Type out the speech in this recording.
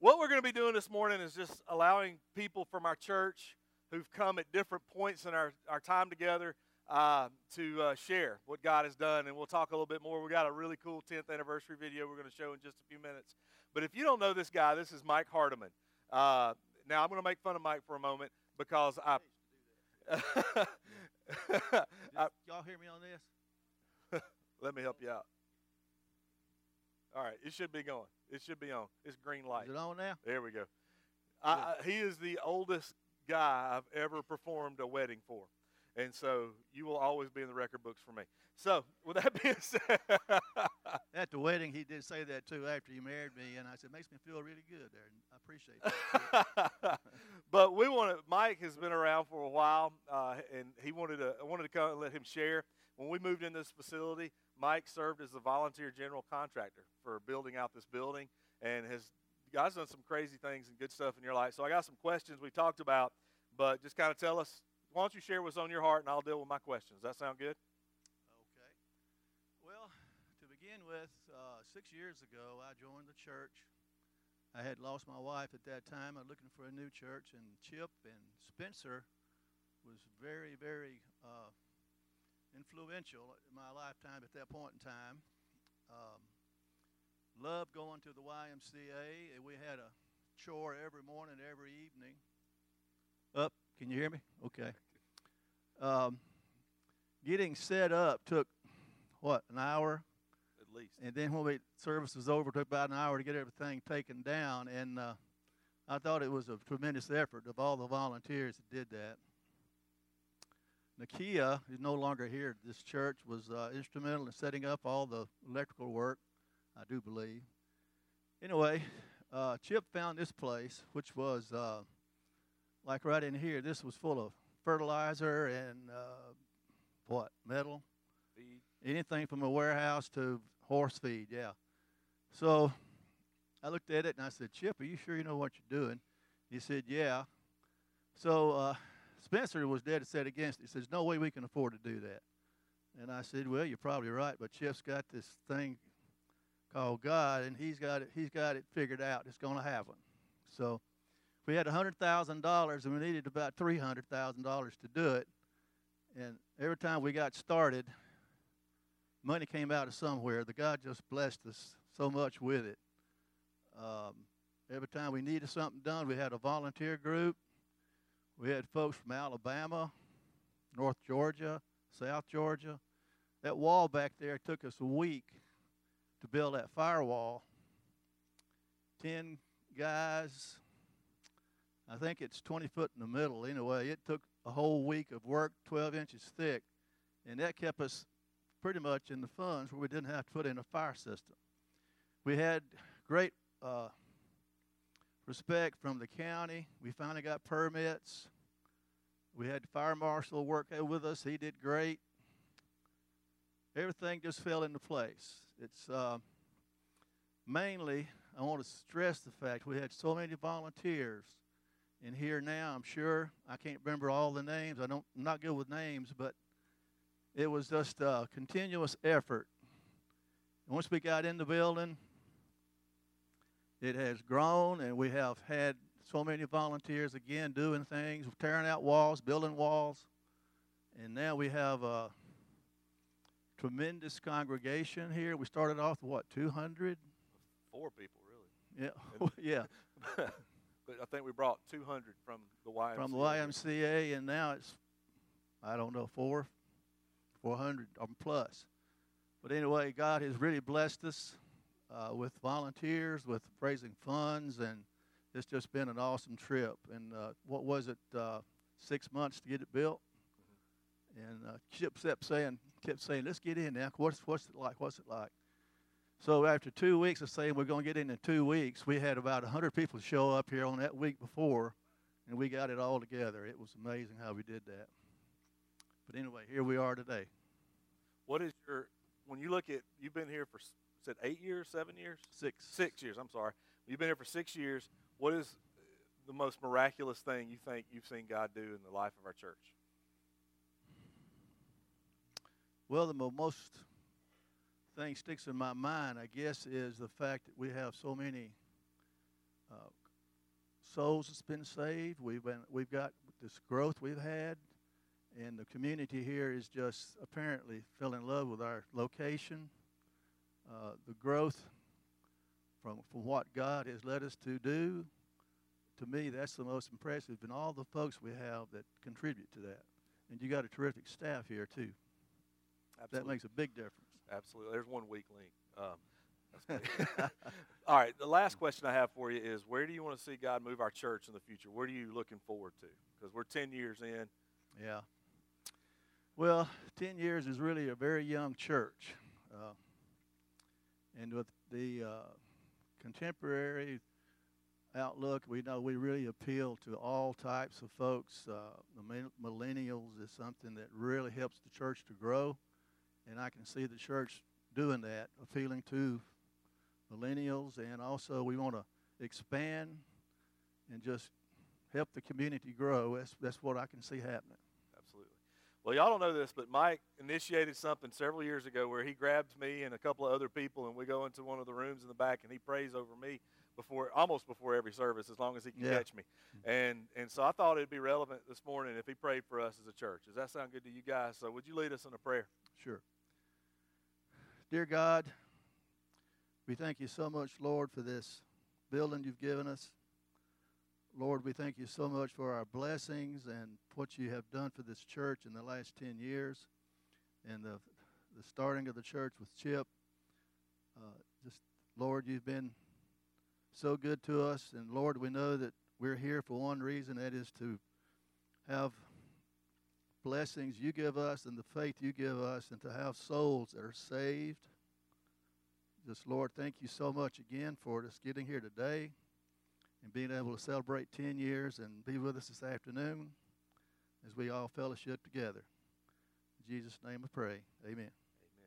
What we're going to be doing this morning is just allowing people from our church who've come at different points in our, our time together uh, to uh, share what God has done. And we'll talk a little bit more. we got a really cool 10th anniversary video we're going to show in just a few minutes. But if you don't know this guy, this is Mike Hardeman. Uh, now, I'm going to make fun of Mike for a moment because I. I y'all hear me on this? Let me help you out. All right, it should be going. It should be on. It's green light. Is it on now? There we go. I, he is the oldest guy I've ever performed a wedding for. And so you will always be in the record books for me. So, with that being said, the wedding, he did say that too after he married me, and I said, "Makes me feel really good there." I appreciate that. but we want to. Mike has been around for a while, uh, and he wanted to. I wanted to come and let him share. When we moved in this facility, Mike served as the volunteer general contractor for building out this building, and has God's done some crazy things and good stuff in your life. So I got some questions we talked about, but just kind of tell us. Why don't you share what's on your heart, and I'll deal with my questions. Does that sound good? Begin with, uh, six years ago, I joined the church. I had lost my wife at that time. I was looking for a new church, and Chip and Spencer was very, very uh, influential in my lifetime at that point in time. Um, loved going to the YMCA, and we had a chore every morning, every evening. Up, can you hear me? Okay. Um, getting set up took what an hour least, and then when the service was over, it took about an hour to get everything taken down. And uh, I thought it was a tremendous effort of all the volunteers that did that. Nakia, who's no longer here at this church, was uh, instrumental in setting up all the electrical work, I do believe. Anyway, uh, Chip found this place, which was uh, like right in here. This was full of fertilizer and uh, what metal, anything from a warehouse to horse feed. Yeah. So I looked at it and I said, Chip, are you sure you know what you're doing? He said, Yeah. So uh, Spencer was dead set against it. He says, No way we can afford to do that. And I said, Well, you're probably right, but Chip's got this thing called God, and he's got it, he's got it figured out. It's going to happen. So we had $100,000, and we needed about $300,000 to do it. And every time we got started, money came out of somewhere. The God just blessed us so much with it. Um, every time we needed something done, we had a volunteer group. We had folks from Alabama, North Georgia, South Georgia. That wall back there took us a week to build that firewall. Ten guys, I think it's 20 foot in the middle anyway. It took a whole week of work, 12 inches thick, and that kept us pretty much in the funds where we didn't have to put in a fire system. We had great uh, respect from the county. We finally got permits. We had the fire marshal work with us. He did great. Everything just fell into place. It's uh, mainly, I want to stress the fact we had so many volunteers in here now. I'm sure I can't remember all the names. I don't, I'm not good with names, but it was just a continuous effort. And once we got in the building, it has grown, and we have had so many volunteers again doing things, tearing out walls, building walls. And now we have a tremendous congregation here. We started off with what, 200? Four people, really. Yeah, yeah. but I think we brought 200 from the YMCA. From the YMCA, and now it's, I don't know, four, 400 or plus. But anyway, God has really blessed us uh, with volunteers, with raising funds, and it's just been an awesome trip. And uh, what was it, uh, six months to get it built? Mm-hmm. And uh, Chip kept saying, kept saying, let's get in now. What's, what's it like? What's it like? So after two weeks of saying we're going to get in in two weeks, we had about 100 people show up here on that week before, and we got it all together. It was amazing how we did that. But anyway, here we are today. What is your, when you look at, you've been here for said eight years, seven years, six, six years. I'm sorry. You've been here for six years. What is the most miraculous thing you think you've seen God do in the life of our church? Well, the most thing sticks in my mind, I guess, is the fact that we have so many uh, souls that's been saved. We've been we've got this growth we've had, and the community here is just apparently fell in love with our location. Uh, the growth from from what God has led us to do. To me, that's the most impressive, and all the folks we have that contribute to that. And you got a terrific staff here too. Absolutely. That makes a big difference. Absolutely. There's one weak link. Um. All right. The last question I have for you is where do you want to see God move our church in the future? What are you looking forward to? Because we're 10 years in. Yeah. Well, 10 years is really a very young church. Uh, and with the uh, contemporary outlook, we know we really appeal to all types of folks. Uh, the millennials is something that really helps the church to grow. And I can see the church doing that, appealing to millennials. And also, we want to expand and just help the community grow. That's, that's what I can see happening. Well, y'all don't know this, but Mike initiated something several years ago where he grabs me and a couple of other people, and we go into one of the rooms in the back, and he prays over me before, almost before every service, as long as he can Yeah. catch me. And and so I thought it'd be relevant this morning if he prayed for us as a church. Does that sound good to you guys? So would you lead us in a prayer? Sure. Dear God, we thank you so much, Lord, for this building you've given us. Lord, we thank you so much for our blessings and what you have done for this church in the last 10 years and the, the starting of the church with Chip. Uh, just, Lord, you've been so good to us. And Lord, we know that we're here for one reason that is to have blessings you give us and the faith you give us and to have souls that are saved. Just, Lord, thank you so much again for us getting here today and being able to celebrate 10 years and be with us this afternoon as we all fellowship together. In Jesus' name I pray. Amen.